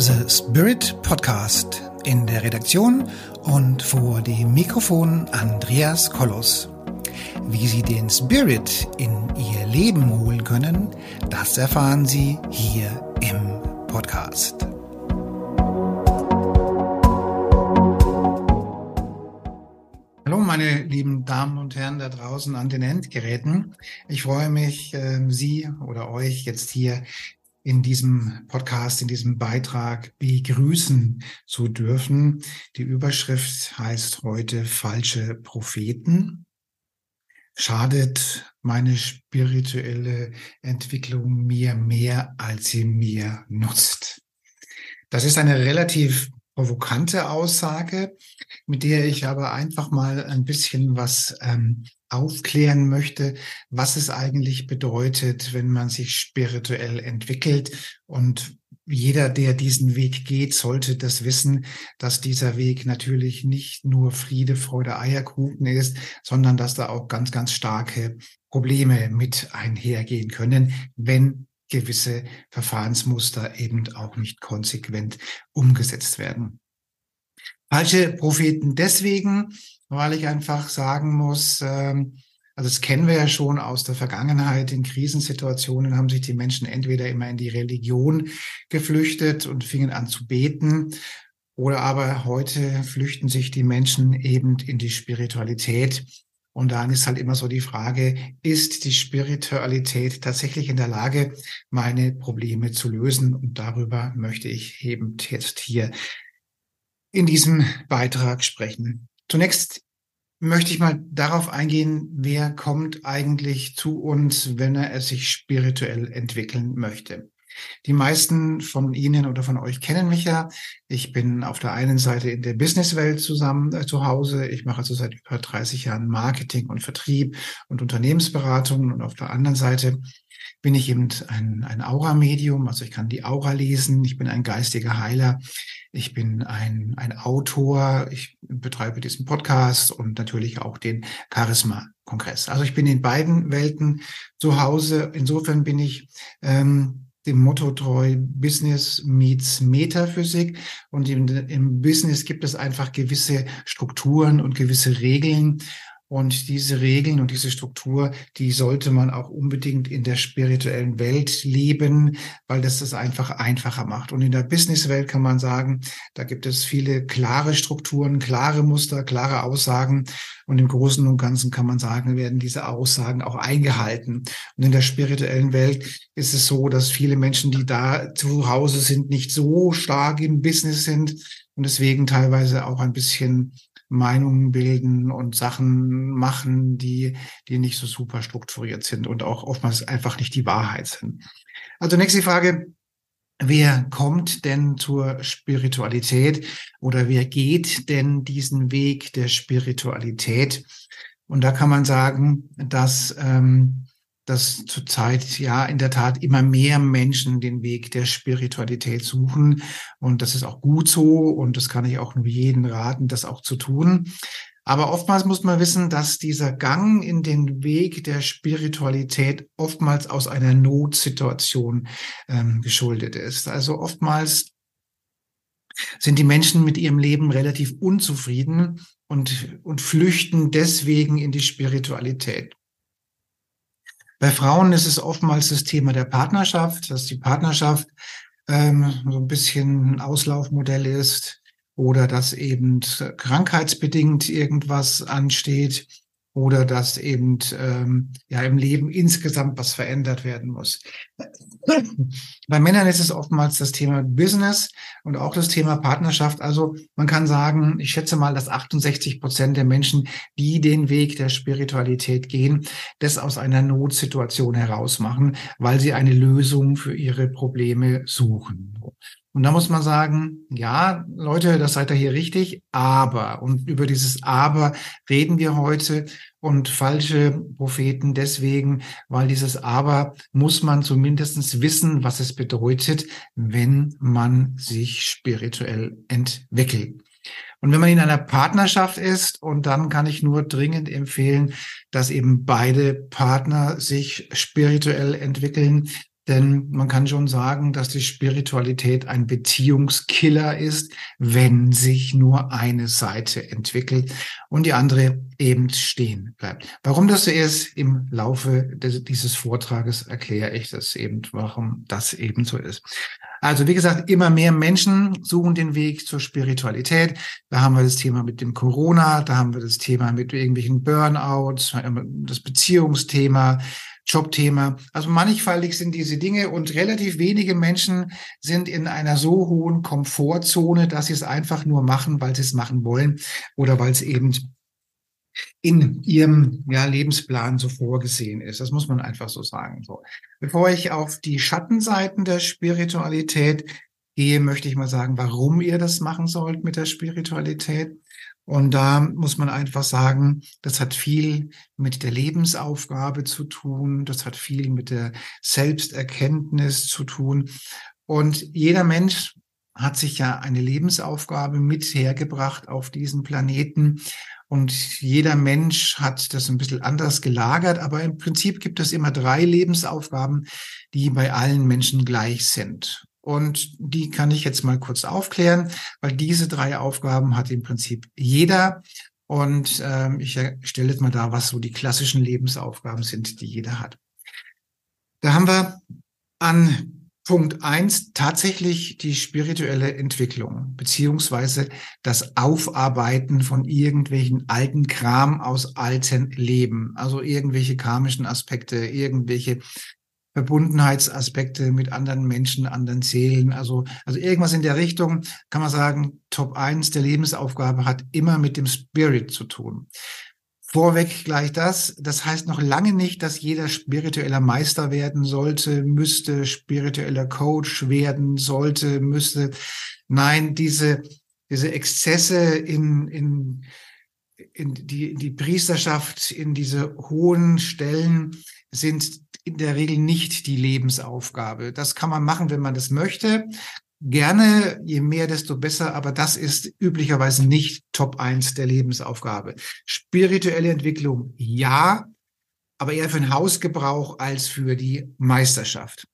The Spirit Podcast. In der Redaktion und vor dem Mikrofon Andreas Kollos. Wie Sie den Spirit in Ihr Leben holen können, das erfahren Sie hier im Podcast. Hallo meine lieben Damen und Herren da draußen an den Endgeräten. Ich freue mich, ähm, Sie oder euch jetzt hier in diesem Podcast, in diesem Beitrag begrüßen zu dürfen. Die Überschrift heißt heute falsche Propheten. Schadet meine spirituelle Entwicklung mir mehr, als sie mir nutzt? Das ist eine relativ provokante Aussage, mit der ich aber einfach mal ein bisschen was ähm, aufklären möchte, was es eigentlich bedeutet, wenn man sich spirituell entwickelt. Und jeder, der diesen Weg geht, sollte das wissen, dass dieser Weg natürlich nicht nur Friede, Freude, Eierkuchen ist, sondern dass da auch ganz, ganz starke Probleme mit einhergehen können, wenn gewisse Verfahrensmuster eben auch nicht konsequent umgesetzt werden. Falsche Propheten deswegen, weil ich einfach sagen muss, ähm, also das kennen wir ja schon aus der Vergangenheit. In Krisensituationen haben sich die Menschen entweder immer in die Religion geflüchtet und fingen an zu beten. Oder aber heute flüchten sich die Menschen eben in die Spiritualität. Und dann ist halt immer so die Frage, ist die Spiritualität tatsächlich in der Lage, meine Probleme zu lösen? Und darüber möchte ich eben jetzt hier in diesem Beitrag sprechen. Zunächst möchte ich mal darauf eingehen, wer kommt eigentlich zu uns, wenn er es sich spirituell entwickeln möchte. Die meisten von Ihnen oder von euch kennen mich ja. Ich bin auf der einen Seite in der Businesswelt zusammen äh, zu Hause. Ich mache also seit über 30 Jahren Marketing und Vertrieb und Unternehmensberatung. Und auf der anderen Seite bin ich eben ein, ein Aura-Medium. Also ich kann die Aura lesen. Ich bin ein geistiger Heiler. Ich bin ein, ein Autor. Ich betreibe diesen Podcast und natürlich auch den Charisma-Kongress. Also ich bin in beiden Welten zu Hause. Insofern bin ich ähm, dem Motto treu, Business meets Metaphysik. Und im, im Business gibt es einfach gewisse Strukturen und gewisse Regeln. Und diese Regeln und diese Struktur, die sollte man auch unbedingt in der spirituellen Welt leben, weil das das einfach einfacher macht. Und in der Businesswelt kann man sagen, da gibt es viele klare Strukturen, klare Muster, klare Aussagen. Und im Großen und Ganzen kann man sagen, werden diese Aussagen auch eingehalten. Und in der spirituellen Welt ist es so, dass viele Menschen, die da zu Hause sind, nicht so stark im Business sind und deswegen teilweise auch ein bisschen Meinungen bilden und Sachen machen, die, die nicht so super strukturiert sind und auch oftmals einfach nicht die Wahrheit sind. Also nächste Frage. Wer kommt denn zur Spiritualität oder wer geht denn diesen Weg der Spiritualität? Und da kann man sagen, dass ähm, dass zurzeit ja in der Tat immer mehr Menschen den Weg der Spiritualität suchen. Und das ist auch gut so. Und das kann ich auch nur jeden raten, das auch zu tun. Aber oftmals muss man wissen, dass dieser Gang in den Weg der Spiritualität oftmals aus einer Notsituation ähm, geschuldet ist. Also oftmals sind die Menschen mit ihrem Leben relativ unzufrieden und, und flüchten deswegen in die Spiritualität. Bei Frauen ist es oftmals das Thema der Partnerschaft, dass die Partnerschaft ähm, so ein bisschen ein Auslaufmodell ist oder dass eben krankheitsbedingt irgendwas ansteht oder dass eben ähm, ja im Leben insgesamt was verändert werden muss. Bei Männern ist es oftmals das Thema Business und auch das Thema Partnerschaft. Also man kann sagen, ich schätze mal, dass 68 Prozent der Menschen, die den Weg der Spiritualität gehen, das aus einer Notsituation heraus machen, weil sie eine Lösung für ihre Probleme suchen. Und da muss man sagen, ja, Leute, das seid ihr hier richtig, aber, und über dieses Aber reden wir heute und falsche Propheten deswegen, weil dieses Aber muss man zumindestens wissen, was es bedeutet, wenn man sich spirituell entwickelt. Und wenn man in einer Partnerschaft ist, und dann kann ich nur dringend empfehlen, dass eben beide Partner sich spirituell entwickeln, Denn man kann schon sagen, dass die Spiritualität ein Beziehungskiller ist, wenn sich nur eine Seite entwickelt und die andere eben stehen bleibt. Warum das so ist, im Laufe dieses Vortrages erkläre ich das eben, warum das eben so ist. Also wie gesagt, immer mehr Menschen suchen den Weg zur Spiritualität. Da haben wir das Thema mit dem Corona, da haben wir das Thema mit irgendwelchen Burnouts, das Beziehungsthema, Jobthema. Also mannigfaltig sind diese Dinge und relativ wenige Menschen sind in einer so hohen Komfortzone, dass sie es einfach nur machen, weil sie es machen wollen oder weil es eben in ihrem ja, Lebensplan so vorgesehen ist. Das muss man einfach so sagen. So. Bevor ich auf die Schattenseiten der Spiritualität gehe, möchte ich mal sagen, warum ihr das machen sollt mit der Spiritualität. Und da muss man einfach sagen, das hat viel mit der Lebensaufgabe zu tun, das hat viel mit der Selbsterkenntnis zu tun. Und jeder Mensch hat sich ja eine Lebensaufgabe mit hergebracht auf diesen Planeten. Und jeder Mensch hat das ein bisschen anders gelagert, aber im Prinzip gibt es immer drei Lebensaufgaben, die bei allen Menschen gleich sind. Und die kann ich jetzt mal kurz aufklären, weil diese drei Aufgaben hat im Prinzip jeder. Und ähm, ich stelle jetzt mal da, was so die klassischen Lebensaufgaben sind, die jeder hat. Da haben wir an Punkt eins tatsächlich die spirituelle Entwicklung beziehungsweise das Aufarbeiten von irgendwelchen alten Kram aus alten Leben, also irgendwelche karmischen Aspekte, irgendwelche Verbundenheitsaspekte mit anderen Menschen, anderen Seelen, also, also irgendwas in der Richtung, kann man sagen, Top eins der Lebensaufgabe hat immer mit dem Spirit zu tun. Vorweg gleich das. Das heißt noch lange nicht, dass jeder spiritueller Meister werden sollte, müsste, spiritueller Coach werden sollte, müsste. Nein, diese, diese Exzesse in, in, in die, in die Priesterschaft, in diese hohen Stellen sind in der Regel nicht die Lebensaufgabe. Das kann man machen, wenn man das möchte gerne, je mehr, desto besser, aber das ist üblicherweise nicht Top 1 der Lebensaufgabe. Spirituelle Entwicklung, ja, aber eher für den Hausgebrauch als für die Meisterschaft.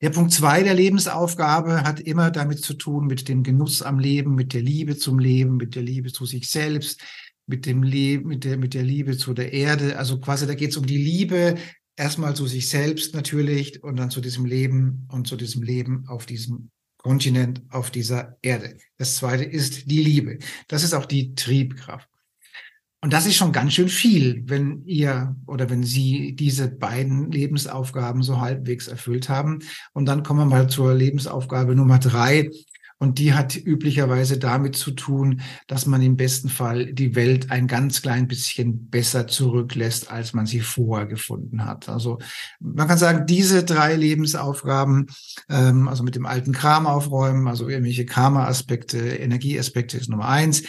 Der Punkt zwei der Lebensaufgabe hat immer damit zu tun, mit dem Genuss am Leben, mit der Liebe zum Leben, mit der Liebe zu sich selbst, mit dem Leben, mit der, mit der Liebe zu der Erde. Also quasi, da geht es um die Liebe erstmal zu sich selbst natürlich und dann zu diesem Leben und zu diesem Leben auf diesem Kontinent, auf dieser Erde. Das zweite ist die Liebe. Das ist auch die Triebkraft. Und das ist schon ganz schön viel, wenn ihr oder wenn Sie diese beiden Lebensaufgaben so halbwegs erfüllt haben. Und dann kommen wir mal zur Lebensaufgabe Nummer drei. Und die hat üblicherweise damit zu tun, dass man im besten Fall die Welt ein ganz klein bisschen besser zurücklässt, als man sie vorher gefunden hat. Also man kann sagen, diese drei Lebensaufgaben, ähm, also mit dem alten Kram aufräumen, also irgendwelche Karma-Aspekte, Energieaspekte ist Nummer eins.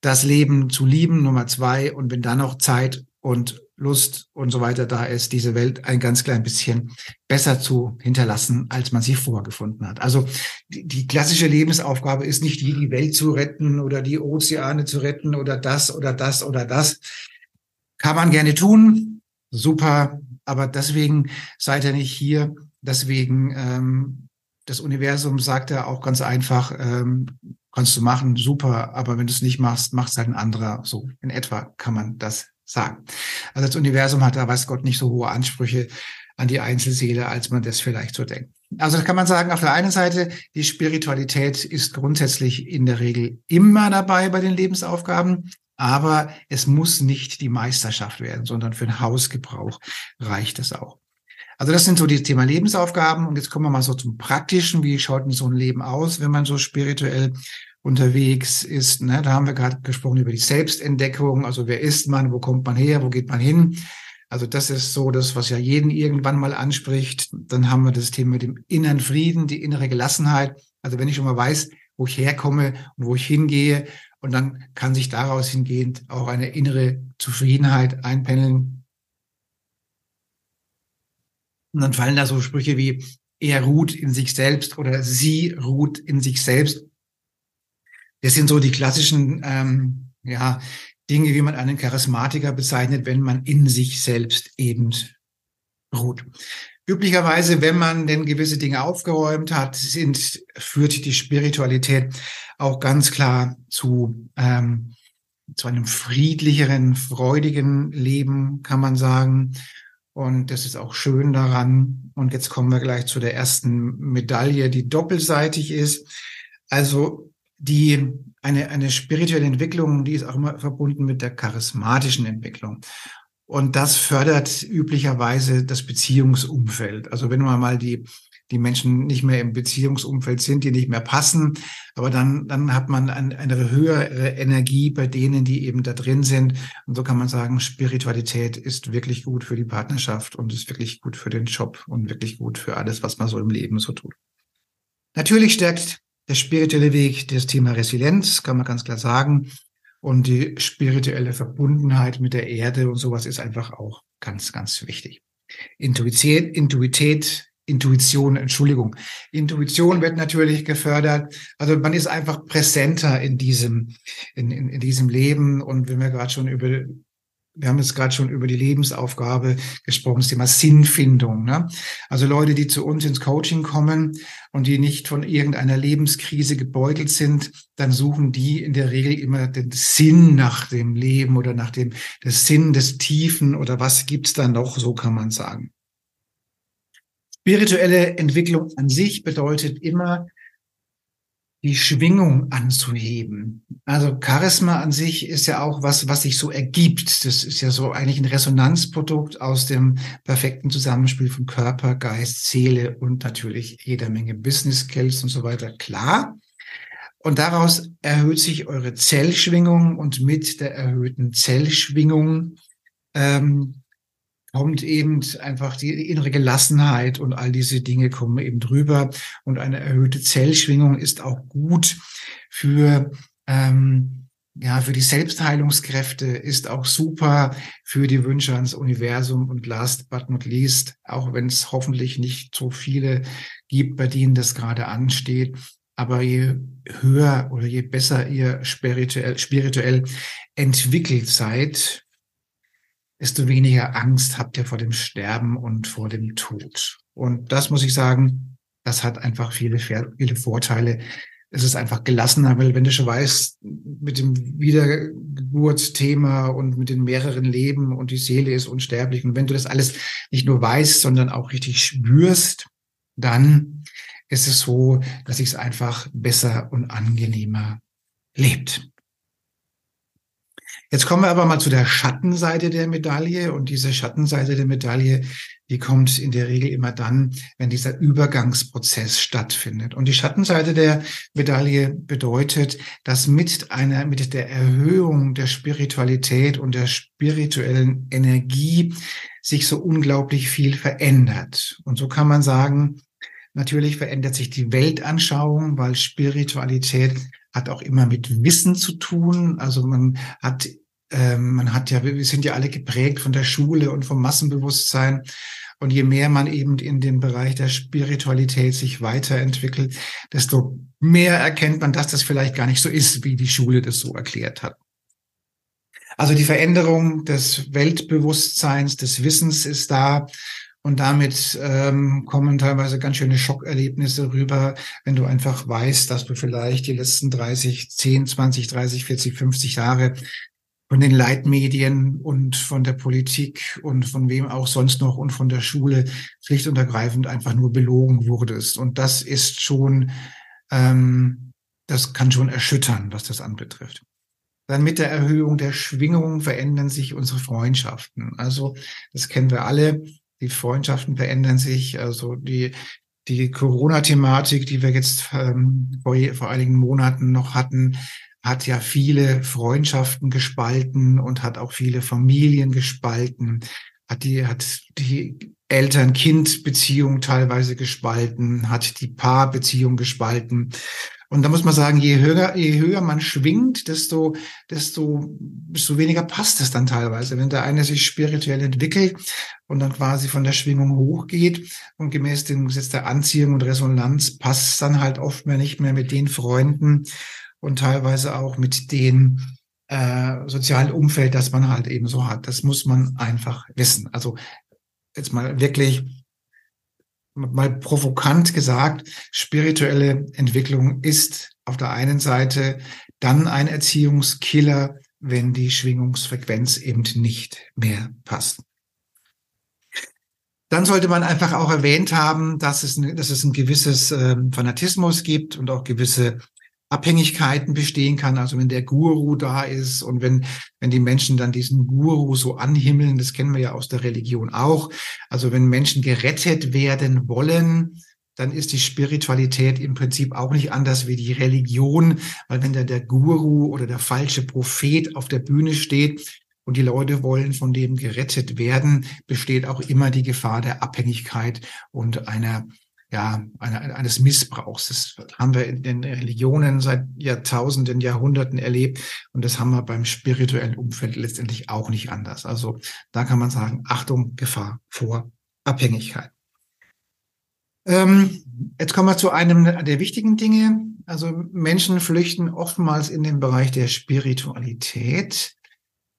Das Leben zu lieben, Nummer zwei. Und wenn dann noch Zeit und Lust und so weiter da ist, diese Welt ein ganz klein bisschen besser zu hinterlassen, als man sie vorgefunden hat. Also die, die, klassische Lebensaufgabe ist nicht die Welt zu retten oder die Ozeane zu retten oder das oder das oder das. Kann man gerne tun, super, aber deswegen seid ihr nicht hier. Deswegen ähm, das Universum sagt ja auch ganz einfach, ähm, kannst du machen, super, aber wenn du es nicht machst, macht es halt ein anderer. So in etwa kann man das sagen. Also das Universum hat da, weiß Gott, nicht so hohe Ansprüche an die Einzelseele, als man das vielleicht so denkt. Also da kann man sagen, auf der einen Seite, die Spiritualität ist grundsätzlich in der Regel immer dabei bei den Lebensaufgaben, aber es muss nicht die Meisterschaft werden, sondern für den Hausgebrauch reicht es auch. Also das sind so die Thema Lebensaufgaben. Und jetzt kommen wir mal so zum Praktischen. Wie schaut denn so ein Leben aus, wenn man so spirituell unterwegs ist. Ne? Da haben wir gerade gesprochen über die Selbstentdeckung. Also wer ist man, wo kommt man her, wo geht man hin? Also das ist so das, was ja jeden irgendwann mal anspricht. Dann haben wir das Thema mit dem inneren Frieden, die innere Gelassenheit. Also wenn ich schon mal weiß, wo ich herkomme und wo ich hingehe, und dann kann sich daraus hingehend auch eine innere Zufriedenheit einpendeln. Und dann fallen da so Sprüche wie, er ruht in sich selbst oder sie ruht in sich selbst. Das sind so die klassischen ähm, ja, Dinge, wie man einen Charismatiker bezeichnet, wenn man in sich selbst eben ruht. Üblicherweise, wenn man denn gewisse Dinge aufgeräumt hat, sind, führt die Spiritualität auch ganz klar zu, ähm, zu einem friedlicheren, freudigen Leben, kann man sagen. Und das ist auch schön daran. Und jetzt kommen wir gleich zu der ersten Medaille, die doppelseitig ist. Also die, eine, eine spirituelle Entwicklung, die ist auch immer verbunden mit der charismatischen Entwicklung. Und das fördert üblicherweise das Beziehungsumfeld. Also wenn man mal die, die Menschen nicht mehr im Beziehungsumfeld sind, die nicht mehr passen, aber dann, dann hat man ein, eine höhere Energie bei denen, die eben da drin sind. Und so kann man sagen, Spiritualität ist wirklich gut für die Partnerschaft und ist wirklich gut für den Job und wirklich gut für alles, was man so im Leben so tut. Natürlich stärkt der spirituelle Weg das Thema Resilienz, kann man ganz klar sagen. Und die spirituelle Verbundenheit mit der Erde und sowas ist einfach auch ganz, ganz wichtig. Intuität, Intuität, Intuition, Entschuldigung. Intuition wird natürlich gefördert. Also man ist einfach präsenter in diesem, in, in, in diesem Leben. Und wenn wir gerade schon über wir haben jetzt gerade schon über die Lebensaufgabe gesprochen, das Thema Sinnfindung. Ne? Also Leute, die zu uns ins Coaching kommen und die nicht von irgendeiner Lebenskrise gebeutelt sind, dann suchen die in der Regel immer den Sinn nach dem Leben oder nach dem Sinn des Tiefen oder was gibt's da noch, so kann man sagen. Spirituelle Entwicklung an sich bedeutet immer, die Schwingung anzuheben. Also Charisma an sich ist ja auch was, was sich so ergibt. Das ist ja so eigentlich ein Resonanzprodukt aus dem perfekten Zusammenspiel von Körper, Geist, Seele und natürlich jeder Menge Business Skills und so weiter. Klar. Und daraus erhöht sich eure Zellschwingung und mit der erhöhten Zellschwingung ähm, kommt eben einfach die innere Gelassenheit und all diese Dinge kommen eben drüber. Und eine erhöhte Zellschwingung ist auch gut für, ähm, ja, für die Selbstheilungskräfte, ist auch super für die Wünsche ans Universum und last but not least, auch wenn es hoffentlich nicht so viele gibt, bei denen das gerade ansteht. Aber je höher oder je besser ihr spirituell, spirituell entwickelt seid, desto weniger Angst habt ihr vor dem Sterben und vor dem Tod. Und das muss ich sagen, das hat einfach viele, viele Vorteile. Es ist einfach gelassener, weil wenn du schon weißt, mit dem Wiedergeburtsthema und mit den mehreren Leben und die Seele ist unsterblich und wenn du das alles nicht nur weißt, sondern auch richtig spürst, dann ist es so, dass es einfach besser und angenehmer lebt. Jetzt kommen wir aber mal zu der Schattenseite der Medaille. Und diese Schattenseite der Medaille, die kommt in der Regel immer dann, wenn dieser Übergangsprozess stattfindet. Und die Schattenseite der Medaille bedeutet, dass mit einer, mit der Erhöhung der Spiritualität und der spirituellen Energie sich so unglaublich viel verändert. Und so kann man sagen, Natürlich verändert sich die Weltanschauung, weil Spiritualität hat auch immer mit Wissen zu tun. Also man hat ähm, man hat ja, wir sind ja alle geprägt von der Schule und vom Massenbewusstsein. Und je mehr man eben in dem Bereich der Spiritualität sich weiterentwickelt, desto mehr erkennt man, dass das vielleicht gar nicht so ist, wie die Schule das so erklärt hat. Also die Veränderung des Weltbewusstseins, des Wissens ist da. Und damit ähm, kommen teilweise ganz schöne Schockerlebnisse rüber, wenn du einfach weißt, dass du vielleicht die letzten 30, 10, 20, 30, 40, 50 Jahre von den Leitmedien und von der Politik und von wem auch sonst noch und von der Schule schlicht und ergreifend einfach nur belogen wurdest. Und das ist schon, ähm, das kann schon erschüttern, was das anbetrifft. Dann mit der Erhöhung der Schwingung verändern sich unsere Freundschaften. Also das kennen wir alle. Die Freundschaften verändern sich. Also die die Corona-Thematik, die wir jetzt ähm, vor, vor einigen Monaten noch hatten, hat ja viele Freundschaften gespalten und hat auch viele Familien gespalten, hat die, hat die Eltern-Kind-Beziehung teilweise gespalten, hat die Paarbeziehung gespalten. Und da muss man sagen, je höher, je höher man schwingt, desto, desto, desto weniger passt es dann teilweise. Wenn der eine sich spirituell entwickelt und dann quasi von der Schwingung hochgeht und gemäß dem Gesetz der Anziehung und Resonanz passt dann halt oft mehr nicht mehr mit den Freunden, und teilweise auch mit den äh, sozialen Umfeld, das man halt eben so hat. Das muss man einfach wissen. Also jetzt mal wirklich mal provokant gesagt, spirituelle Entwicklung ist auf der einen Seite dann ein Erziehungskiller, wenn die Schwingungsfrequenz eben nicht mehr passt. Dann sollte man einfach auch erwähnt haben, dass es, dass es ein gewisses äh, Fanatismus gibt und auch gewisse Abhängigkeiten bestehen kann. Also wenn der Guru da ist und wenn, wenn die Menschen dann diesen Guru so anhimmeln, das kennen wir ja aus der Religion auch. Also wenn Menschen gerettet werden wollen, dann ist die Spiritualität im Prinzip auch nicht anders wie die Religion, weil wenn da der Guru oder der falsche Prophet auf der Bühne steht und die Leute wollen von dem gerettet werden, besteht auch immer die Gefahr der Abhängigkeit und einer ja, eine, eines Missbrauchs. Das haben wir in den Religionen seit Jahrtausenden, Jahrhunderten erlebt. Und das haben wir beim spirituellen Umfeld letztendlich auch nicht anders. Also da kann man sagen, Achtung, Gefahr vor Abhängigkeit. Ähm, jetzt kommen wir zu einem der wichtigen Dinge. Also Menschen flüchten oftmals in den Bereich der Spiritualität,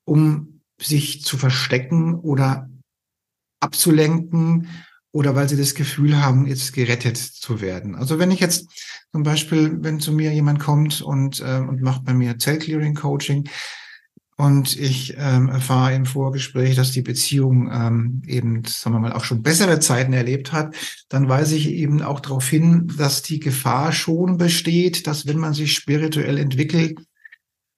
um sich zu verstecken oder abzulenken oder weil sie das Gefühl haben, jetzt gerettet zu werden. Also wenn ich jetzt zum Beispiel, wenn zu mir jemand kommt und, äh, und macht bei mir Zell-Clearing-Coaching und ich ähm, erfahre im Vorgespräch, dass die Beziehung ähm, eben, sagen wir mal, auch schon bessere Zeiten erlebt hat, dann weise ich eben auch darauf hin, dass die Gefahr schon besteht, dass wenn man sich spirituell entwickelt,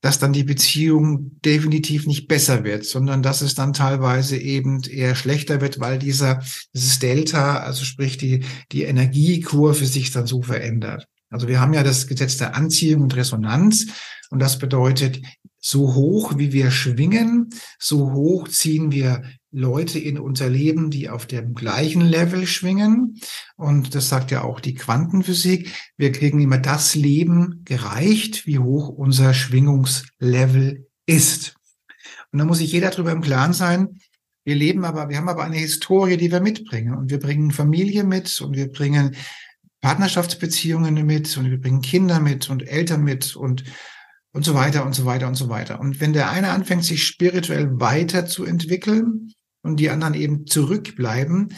dass dann die Beziehung definitiv nicht besser wird, sondern dass es dann teilweise eben eher schlechter wird, weil dieser, dieses Delta, also sprich die, die Energiekurve sich dann so verändert. Also wir haben ja das Gesetz der Anziehung und Resonanz und das bedeutet, so hoch wie wir schwingen, so hoch ziehen wir Leute in unser Leben, die auf dem gleichen Level schwingen. Und das sagt ja auch die Quantenphysik. Wir kriegen immer das Leben gereicht, wie hoch unser Schwingungslevel ist. Und da muss sich jeder darüber im Klaren sein. Wir leben aber, wir haben aber eine Historie, die wir mitbringen. Und wir bringen Familie mit und wir bringen Partnerschaftsbeziehungen mit und wir bringen Kinder mit und Eltern mit und und so weiter und so weiter und so weiter. Und wenn der eine anfängt, sich spirituell weiterzuentwickeln und die anderen eben zurückbleiben,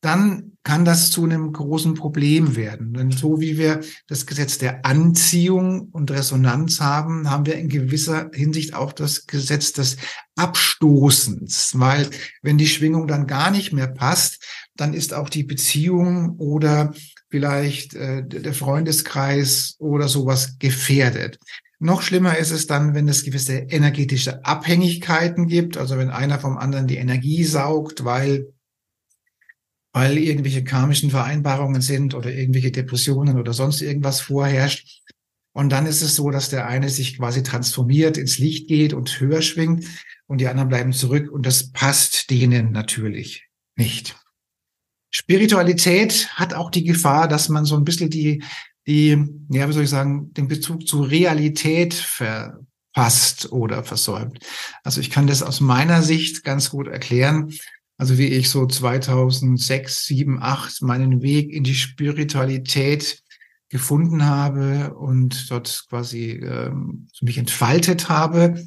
dann kann das zu einem großen Problem werden. Denn so wie wir das Gesetz der Anziehung und Resonanz haben, haben wir in gewisser Hinsicht auch das Gesetz des Abstoßens, weil wenn die Schwingung dann gar nicht mehr passt, dann ist auch die Beziehung oder vielleicht äh, der Freundeskreis oder sowas gefährdet. Noch schlimmer ist es dann, wenn es gewisse energetische Abhängigkeiten gibt, also wenn einer vom anderen die Energie saugt, weil weil irgendwelche karmischen Vereinbarungen sind oder irgendwelche Depressionen oder sonst irgendwas vorherrscht. Und dann ist es so, dass der eine sich quasi transformiert, ins Licht geht und höher schwingt und die anderen bleiben zurück und das passt denen natürlich nicht. Spiritualität hat auch die Gefahr, dass man so ein bisschen die die, ja, wie soll ich sagen, den Bezug zur Realität verpasst oder versäumt. Also ich kann das aus meiner Sicht ganz gut erklären. Also wie ich so 2006, 7, 8 meinen Weg in die Spiritualität gefunden habe und dort quasi ähm, mich entfaltet habe,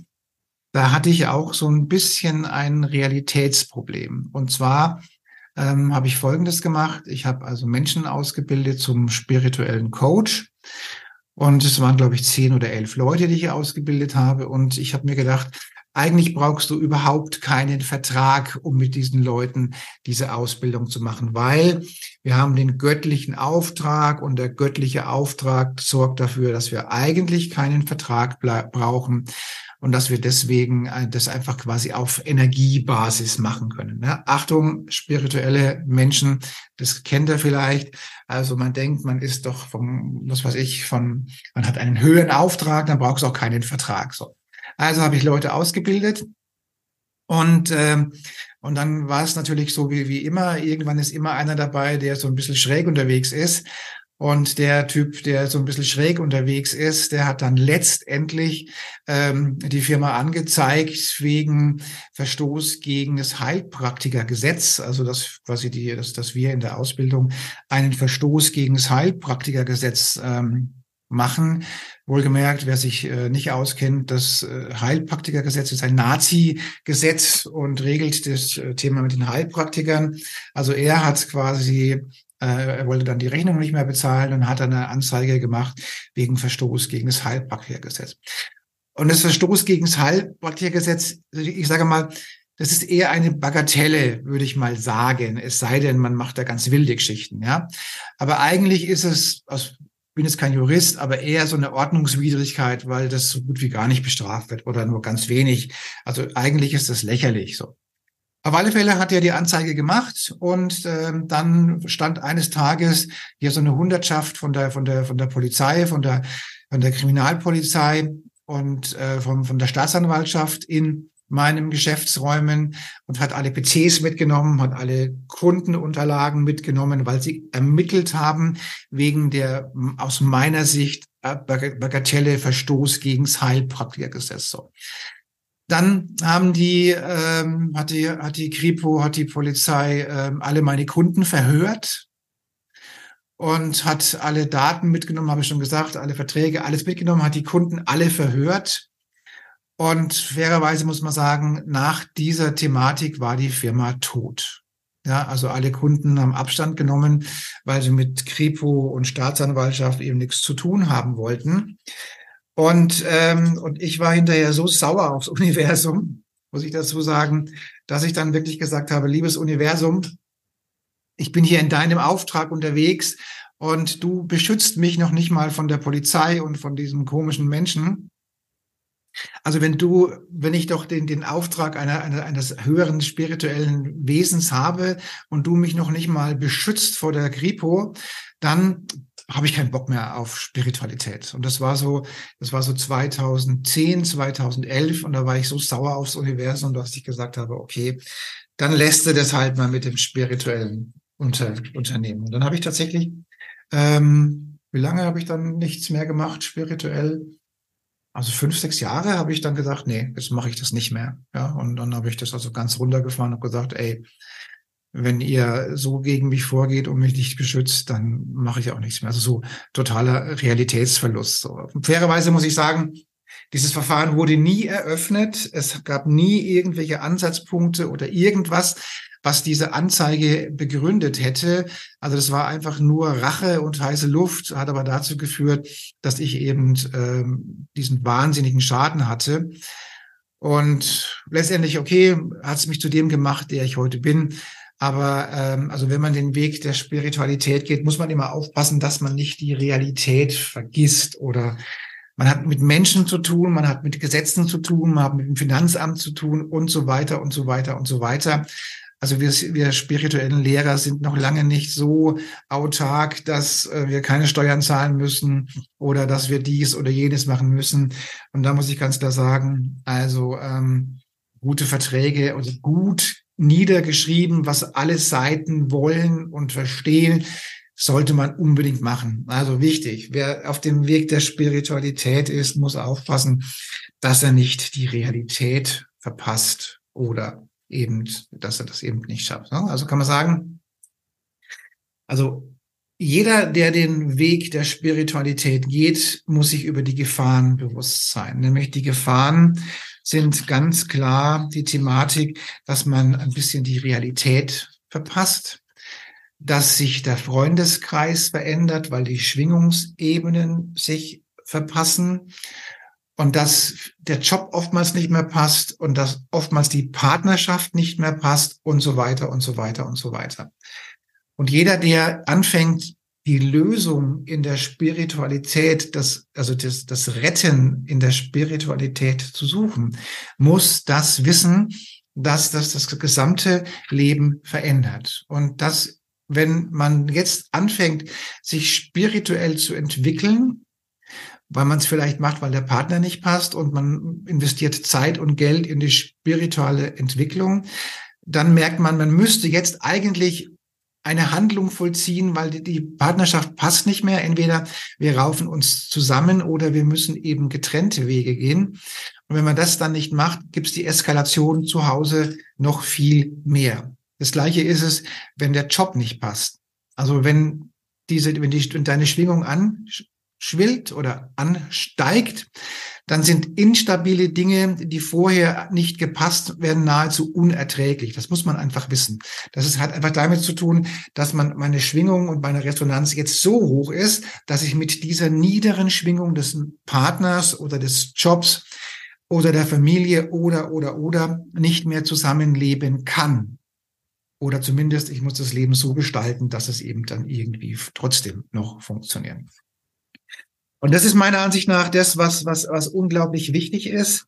da hatte ich auch so ein bisschen ein Realitätsproblem. Und zwar ähm, habe ich Folgendes gemacht. Ich habe also Menschen ausgebildet zum spirituellen Coach. Und es waren, glaube ich, zehn oder elf Leute, die ich ausgebildet habe. Und ich habe mir gedacht, eigentlich brauchst du überhaupt keinen Vertrag, um mit diesen Leuten diese Ausbildung zu machen, weil wir haben den göttlichen Auftrag und der göttliche Auftrag sorgt dafür, dass wir eigentlich keinen Vertrag brauchen, und dass wir deswegen äh, das einfach quasi auf Energiebasis machen können. Ne? Achtung, spirituelle Menschen, das kennt ihr vielleicht. Also man denkt, man ist doch vom, was weiß ich, von, man hat einen höheren Auftrag, dann braucht es auch keinen Vertrag. So. Also habe ich Leute ausgebildet und ähm, und dann war es natürlich so wie, wie immer, irgendwann ist immer einer dabei, der so ein bisschen schräg unterwegs ist. Und der Typ, der so ein bisschen schräg unterwegs ist, der hat dann letztendlich ähm, die Firma angezeigt wegen Verstoß gegen das Heilpraktikergesetz, also das quasi die, dass, dass wir in der Ausbildung einen Verstoß gegen das Heilpraktikergesetz ähm, machen. Wohlgemerkt, wer sich äh, nicht auskennt, das äh, Heilpraktikergesetz ist ein Nazi-Gesetz und regelt das äh, Thema mit den Heilpraktikern. Also er hat quasi, er wollte dann die Rechnung nicht mehr bezahlen und hat dann eine Anzeige gemacht wegen Verstoß gegen das Heilpraktikergesetz. Und das Verstoß gegen das Heilpraktikergesetz, ich sage mal, das ist eher eine Bagatelle, würde ich mal sagen. Es sei denn, man macht da ganz wilde Geschichten, ja. Aber eigentlich ist es aus bin jetzt kein Jurist, aber eher so eine Ordnungswidrigkeit, weil das so gut wie gar nicht bestraft wird oder nur ganz wenig. Also eigentlich ist das lächerlich so. Auf alle Fälle hat er die Anzeige gemacht und ähm, dann stand eines Tages hier so eine Hundertschaft von der von der von der Polizei, von der von der Kriminalpolizei und äh, von von der Staatsanwaltschaft in meinem Geschäftsräumen und hat alle PCs mitgenommen, hat alle Kundenunterlagen mitgenommen, weil sie ermittelt haben wegen der aus meiner Sicht äh, Bagatelle Verstoß gegen das Heilpraktikergesetz. So. Dann haben die, ähm, hat die, hat die Kripo, hat die Polizei ähm, alle meine Kunden verhört und hat alle Daten mitgenommen, habe ich schon gesagt, alle Verträge, alles mitgenommen, hat die Kunden alle verhört und fairerweise muss man sagen, nach dieser Thematik war die Firma tot. Ja, also alle Kunden haben Abstand genommen, weil sie mit Kripo und Staatsanwaltschaft eben nichts zu tun haben wollten. Und, ähm, und ich war hinterher so sauer aufs Universum, muss ich dazu sagen, dass ich dann wirklich gesagt habe, liebes Universum, ich bin hier in deinem Auftrag unterwegs und du beschützt mich noch nicht mal von der Polizei und von diesem komischen Menschen. Also wenn du, wenn ich doch den, den Auftrag einer, einer, eines höheren spirituellen Wesens habe und du mich noch nicht mal beschützt vor der Kripo, dann habe ich keinen Bock mehr auf Spiritualität. Und das war so, das war so 2010, 2011 und da war ich so sauer aufs Universum, dass ich gesagt habe, okay, dann lässt du das halt mal mit dem spirituellen Unter Unternehmen. Und dann habe ich tatsächlich, ähm, wie lange habe ich dann nichts mehr gemacht spirituell? also fünf, sechs Jahre habe ich dann gesagt, nee, jetzt mache ich das nicht mehr. Ja, und dann habe ich das also ganz runtergefahren und gesagt, ey, wenn ihr so gegen mich vorgeht und mich nicht beschützt, dann mache ich auch nichts mehr. Also so totaler Realitätsverlust. So. Fairerweise muss ich sagen, dieses Verfahren wurde nie eröffnet. Es gab nie irgendwelche Ansatzpunkte oder irgendwas, was diese Anzeige begründet hätte. Also das war einfach nur Rache und heiße Luft, hat aber dazu geführt, dass ich eben ähm, diesen wahnsinnigen Schaden hatte. Und letztendlich, okay, hat es mich zu dem gemacht, der ich heute bin. Aber ähm, also wenn man den Weg der Spiritualität geht, muss man immer aufpassen, dass man nicht die Realität vergisst oder man hat mit Menschen zu tun, man hat mit Gesetzen zu tun, man hat mit dem Finanzamt zu tun und so weiter und so weiter und so weiter. Also wir, wir spirituellen Lehrer sind noch lange nicht so autark, dass äh, wir keine Steuern zahlen müssen oder dass wir dies oder jenes machen müssen. Und da muss ich ganz klar sagen, also ähm, gute Verträge und gut niedergeschrieben, was alle Seiten wollen und verstehen, sollte man unbedingt machen. Also wichtig, wer auf dem Weg der Spiritualität ist, muss aufpassen, dass er nicht die Realität verpasst oder eben, dass er das eben nicht schafft. Ne? Also kann man sagen, also jeder, der den Weg der Spiritualität geht, muss sich über die Gefahren bewusst sein. Nämlich die Gefahren sind ganz klar die Thematik, dass man ein bisschen die Realität verpasst, dass sich der Freundeskreis verändert, weil die Schwingungsebenen sich verpassen, und dass der Job oftmals nicht mehr passt und dass oftmals die Partnerschaft nicht mehr passt und so weiter und so weiter und so weiter. Und jeder, der anfängt, die Lösung in der Spiritualität, das, also das, das Retten in der Spiritualität zu suchen, muss das wissen, dass das das gesamte Leben verändert. Und dass, wenn man jetzt anfängt, sich spirituell zu entwickeln, weil man es vielleicht macht, weil der Partner nicht passt und man investiert Zeit und Geld in die spirituelle Entwicklung, dann merkt man, man müsste jetzt eigentlich eine Handlung vollziehen, weil die, Partnerschaft passt nicht mehr. Entweder wir raufen uns zusammen oder wir müssen eben getrennte Wege gehen. Und wenn man das dann nicht macht, gibt es die Eskalation zu Hause noch viel mehr. Das gleiche ist es, wenn der Job nicht passt. Also wenn diese, wenn, die, wenn deine Schwingung an, anschwillt oder ansteigt, dann sind instabile Dinge, die vorher nicht gepasst werden, nahezu unerträglich. Das muss man einfach wissen. Das ist, hat einfach damit zu tun, dass man meine Schwingung und meine Resonanz jetzt so hoch ist, dass ich mit dieser niederen Schwingung des Partners oder des Jobs oder der Familie oder, oder, oder nicht mehr zusammenleben kann. Oder zumindest, ich muss das Leben so gestalten, dass es eben dann irgendwie trotzdem noch funktioniert. Und das ist meiner Ansicht nach das, was, was, was unglaublich wichtig ist.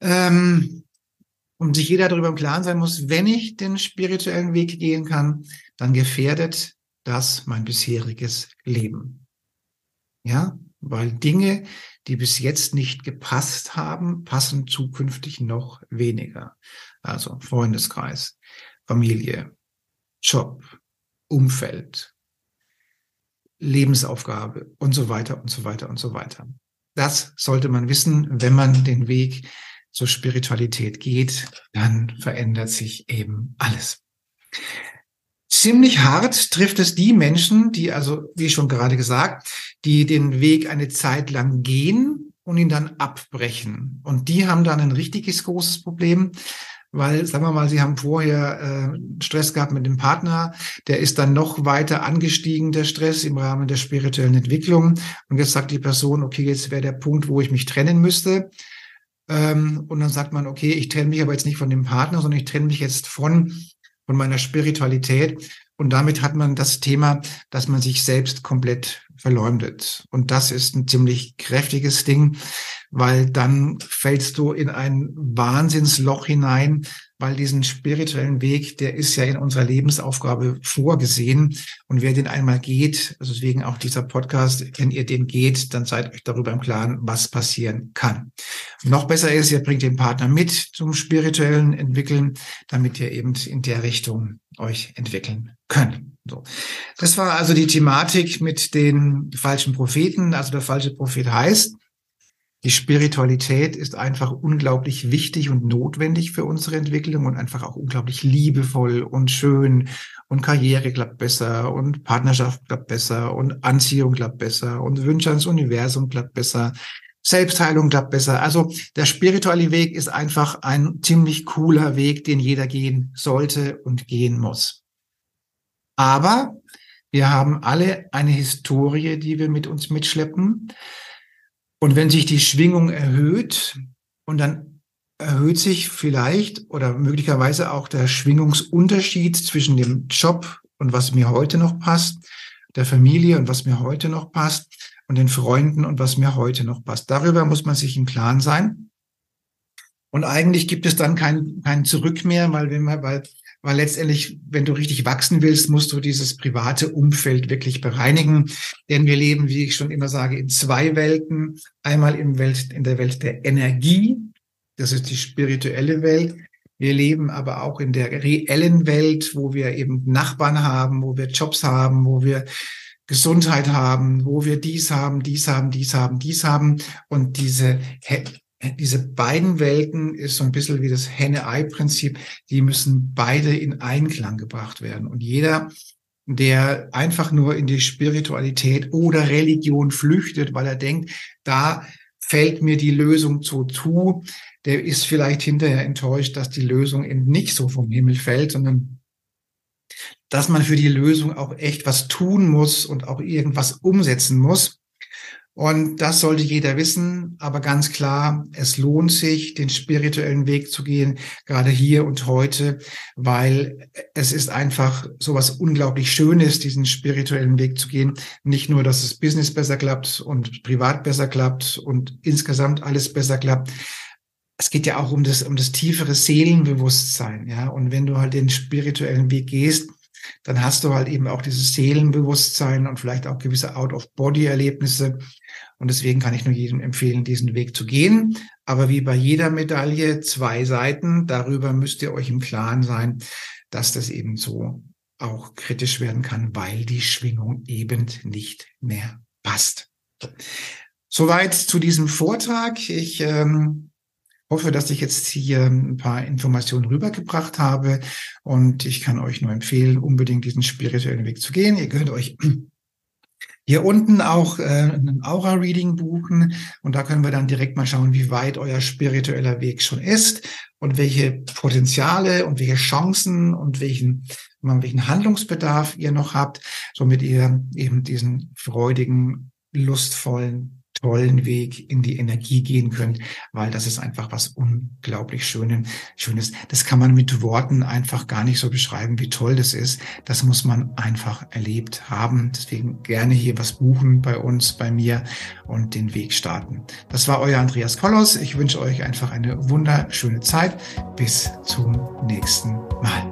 Ähm, und sich jeder darüber im Klaren sein muss, wenn ich den spirituellen Weg gehen kann, dann gefährdet das mein bisheriges Leben. Ja, weil Dinge, die bis jetzt nicht gepasst haben, passen zukünftig noch weniger. Also Freundeskreis, Familie, Job, Umfeld, Lebensaufgabe und so weiter und so weiter und so weiter. Das sollte man wissen, wenn man den Weg zur Spiritualität geht, dann verändert sich eben alles. Ziemlich hart trifft es die Menschen, die also, wie schon gerade gesagt, die den Weg eine Zeit lang gehen und ihn dann abbrechen. Und die haben dann ein richtiges großes Problem, weil, sagen wir mal, sie haben vorher äh, Stress gehabt mit dem Partner, der ist dann noch weiter angestiegen, der Stress im Rahmen der spirituellen Entwicklung. Und jetzt sagt die Person, okay, jetzt wäre der Punkt, wo ich mich trennen müsste. Ähm, und dann sagt man, okay, ich trenne mich aber jetzt nicht von dem Partner, sondern ich trenne mich jetzt von, von meiner Spiritualität. Und damit hat man das Thema, dass man sich selbst komplett verleumdet. Und das ist ein ziemlich kräftiges Ding, weil dann fällst du in ein Wahnsinnsloch hinein, weil diesen spirituellen Weg, der ist ja in unserer Lebensaufgabe vorgesehen. Und wer den einmal geht, also deswegen auch dieser Podcast, wenn ihr den geht, dann seid euch darüber im Klaren, was passieren kann. Noch besser ist, ihr bringt den Partner mit zum spirituellen Entwickeln, damit ihr eben in der Richtung euch entwickeln könnt. So. Das war also die Thematik mit den falschen Propheten. Also der falsche Prophet heißt, die Spiritualität ist einfach unglaublich wichtig und notwendig für unsere Entwicklung und einfach auch unglaublich liebevoll und schön und Karriere klappt besser und Partnerschaft klappt besser und Anziehung klappt besser und Wünsche ans Universum klappt besser. Selbstheilung klappt besser. Also der spirituelle Weg ist einfach ein ziemlich cooler Weg, den jeder gehen sollte und gehen muss. Aber wir haben alle eine Historie, die wir mit uns mitschleppen. Und wenn sich die Schwingung erhöht und dann erhöht sich vielleicht oder möglicherweise auch der Schwingungsunterschied zwischen dem Job und was mir heute noch passt, der Familie und was mir heute noch passt und den Freunden und was mir heute noch passt. Darüber muss man sich im Klaren sein. Und eigentlich gibt es dann kein, kein Zurück mehr, weil wenn man, weil weil letztendlich, wenn du richtig wachsen willst, musst du dieses private Umfeld wirklich bereinigen. Denn wir leben, wie ich schon immer sage, in zwei Welten. Einmal in, Welt, in der Welt der Energie, das ist die spirituelle Welt. Wir leben aber auch in der reellen Welt, wo wir eben Nachbarn haben, wo wir Jobs haben, wo wir Gesundheit haben, wo wir dies haben, dies haben, dies haben, dies haben. Und diese diese beiden Welten ist so ein bisschen wie das Henne-Ei-Prinzip. Die müssen beide in Einklang gebracht werden. Und jeder, der einfach nur in die Spiritualität oder Religion flüchtet, weil er denkt, da fällt mir die Lösung zu zu, der ist vielleicht hinterher enttäuscht, dass die Lösung eben nicht so vom Himmel fällt, sondern dass man für die Lösung auch echt was tun muss und auch irgendwas umsetzen muss. Und das sollte jeder wissen, aber ganz klar, es lohnt sich, den spirituellen Weg zu gehen, gerade hier und heute, weil es ist einfach so was unglaublich Schönes, diesen spirituellen Weg zu gehen. Nicht nur, dass es Business besser klappt und privat besser klappt und insgesamt alles besser klappt. Es geht ja auch um das, um das tiefere Seelenbewusstsein, ja. Und wenn du halt den spirituellen Weg gehst, dann hast du halt eben auch dieses Seelenbewusstsein und vielleicht auch gewisse Out-of-Body-Erlebnisse. Und deswegen kann ich nur jedem empfehlen, diesen Weg zu gehen. Aber wie bei jeder Medaille zwei Seiten. Darüber müsst ihr euch im Klaren sein, dass das eben so auch kritisch werden kann, weil die Schwingung eben nicht mehr passt. Soweit zu diesem Vortrag. Ich ähm, hoffe, dass ich jetzt hier ein paar Informationen rübergebracht habe und ich kann euch nur empfehlen, unbedingt diesen spirituellen Weg zu gehen. Ihr könnt euch Hier unten auch äh, ein Aura-Reading buchen und da können wir dann direkt mal schauen, wie weit euer spiritueller Weg schon ist und welche Potenziale und welche Chancen und welchen, welchen Handlungsbedarf ihr noch habt, somit ihr eben diesen freudigen, lustvollen tollen Weg in die Energie gehen könnt, weil das ist einfach was unglaublich Schönes. Schönes. Das kann man mit Worten einfach gar nicht so beschreiben, wie toll das ist. Das muss man einfach erlebt haben. Deswegen gerne hier was buchen bei uns, bei mir und den Weg starten. Das war euer Andreas Kollos. Ich wünsche euch einfach eine wunderschöne Zeit. Bis zum nächsten Mal.